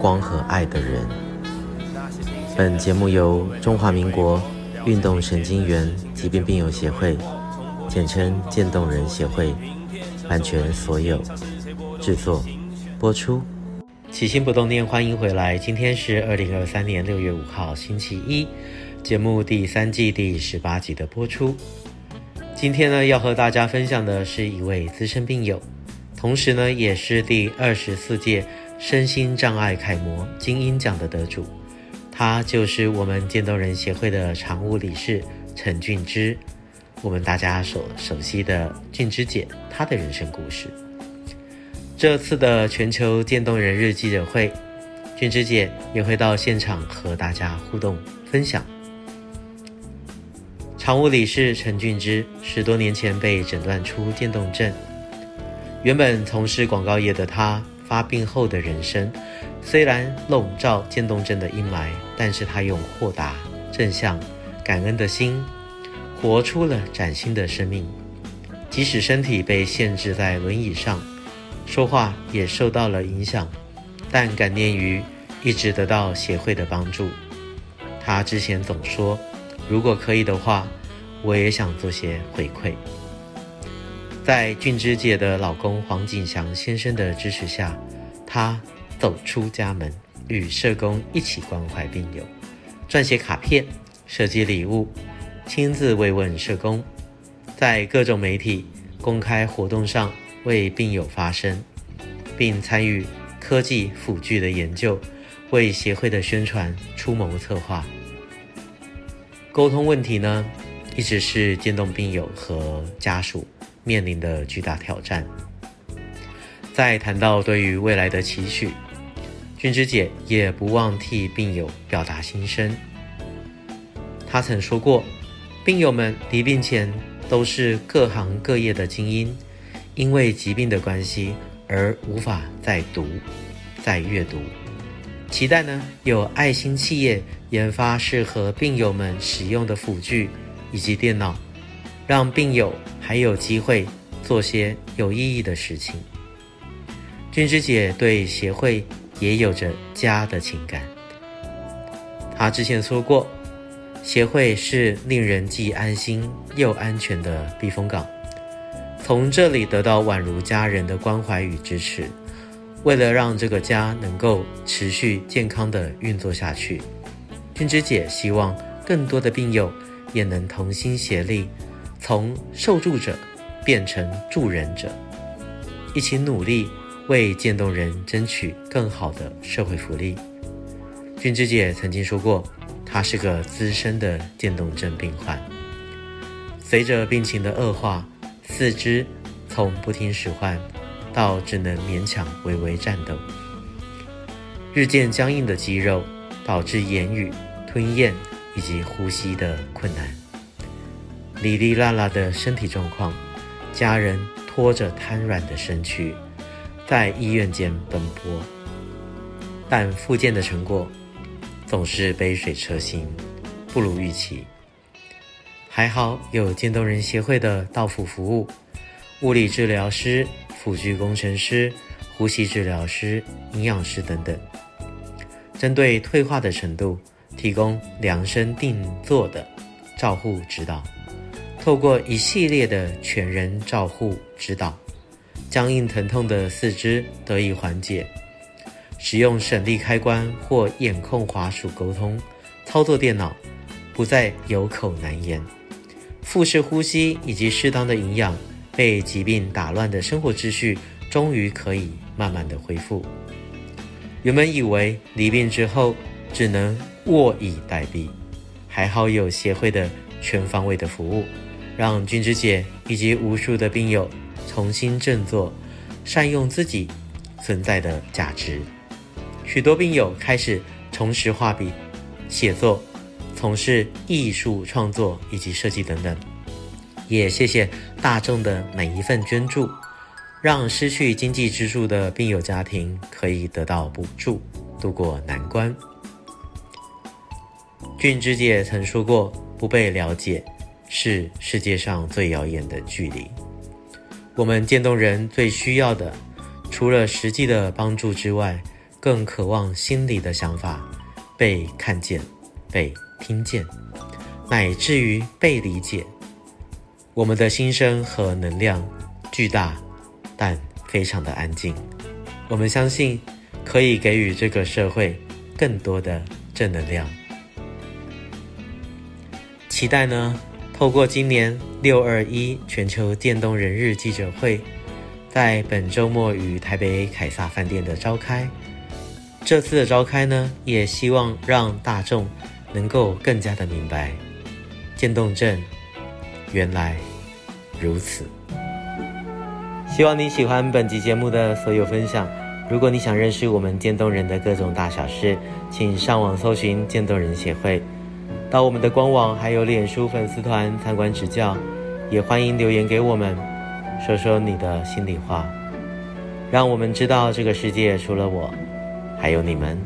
光和爱的人。本节目由中华民国运动神经元疾病病友协会，简称渐冻人协会，版权所有，制作播出。起心不冻念，欢迎回来。今天是二零二三年六月五号，星期一，节目第三季第十八集的播出。今天呢，要和大家分享的是一位资深病友，同时呢，也是第二十四届身心障碍楷模金鹰奖的得主。他就是我们渐冻人协会的常务理事陈俊之，我们大家所熟悉的俊之姐，她的人生故事。这次的全球渐冻人日记者会，俊之姐也会到现场和大家互动分享。常务理事陈俊之十多年前被诊断出渐冻症，原本从事广告业的他，发病后的人生虽然笼罩渐冻症的阴霾，但是他用豁达、正向、感恩的心，活出了崭新的生命。即使身体被限制在轮椅上，说话也受到了影响，但感念于一直得到协会的帮助，他之前总说。如果可以的话，我也想做些回馈。在俊之姐的老公黄景祥先生的支持下，她走出家门，与社工一起关怀病友，撰写卡片、设计礼物，亲自慰问社工，在各种媒体公开活动上为病友发声，并参与科技辅具的研究，为协会的宣传出谋策划。沟通问题呢，一直是渐冻病友和家属面临的巨大挑战。在谈到对于未来的期许，君之姐也不忘替病友表达心声。她曾说过，病友们离病前都是各行各业的精英，因为疾病的关系而无法再读、再阅读。期待呢，有爱心企业研发适合病友们使用的辅具以及电脑，让病友还有机会做些有意义的事情。君之姐对协会也有着家的情感。她之前说过，协会是令人既安心又安全的避风港，从这里得到宛如家人的关怀与支持。为了让这个家能够持续健康地运作下去，君之姐希望更多的病友也能同心协力，从受助者变成助人者，一起努力为渐冻人争取更好的社会福利。君之姐曾经说过，她是个资深的渐冻症病患，随着病情的恶化，四肢从不听使唤。到只能勉强微微颤抖，日渐僵硬的肌肉导致言语、吞咽以及呼吸的困难。哩哩啦啦的身体状况，家人拖着瘫软的身躯在医院间奔波，但复健的成果总是杯水车薪，不如预期。还好有渐冻人协会的到府服务，物理治疗师。辅具工程师、呼吸治疗师、营养师等等，针对退化的程度，提供量身定做的照护指导。透过一系列的全人照护指导，僵硬疼痛的四肢得以缓解。使用省力开关或眼控滑鼠沟通，操作电脑不再有口难言。腹式呼吸以及适当的营养。被疾病打乱的生活秩序，终于可以慢慢的恢复。原本以为离病之后只能卧以待毙，还好有协会的全方位的服务，让君之姐以及无数的病友重新振作，善用自己存在的价值，许多病友开始重拾画笔、写作，从事艺术创作以及设计等等。也谢谢大众的每一份捐助，让失去经济支柱的病友家庭可以得到补助，度过难关。俊之姐曾说过：“不被了解是世界上最遥远的距离。”我们渐冻人最需要的，除了实际的帮助之外，更渴望心里的想法被看见、被听见，乃至于被理解。我们的心声和能量巨大，但非常的安静。我们相信可以给予这个社会更多的正能量。期待呢，透过今年六二一全球渐冻人日记者会，在本周末于台北凯撒饭店的召开。这次的召开呢，也希望让大众能够更加的明白，渐冻症。原来如此。希望你喜欢本集节目的所有分享。如果你想认识我们渐冻人的各种大小事，请上网搜寻渐冻人协会，到我们的官网还有脸书粉丝团参观指教。也欢迎留言给我们，说说你的心里话，让我们知道这个世界除了我，还有你们。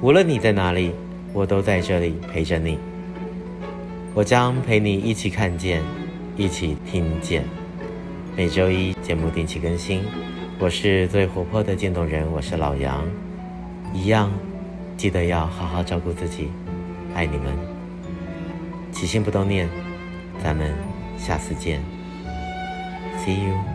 无论你在哪里，我都在这里陪着你。我将陪你一起看见，一起听见。每周一节目定期更新。我是最活泼的渐冻人，我是老杨。一样，记得要好好照顾自己。爱你们。起心不动念，咱们下次见。See you.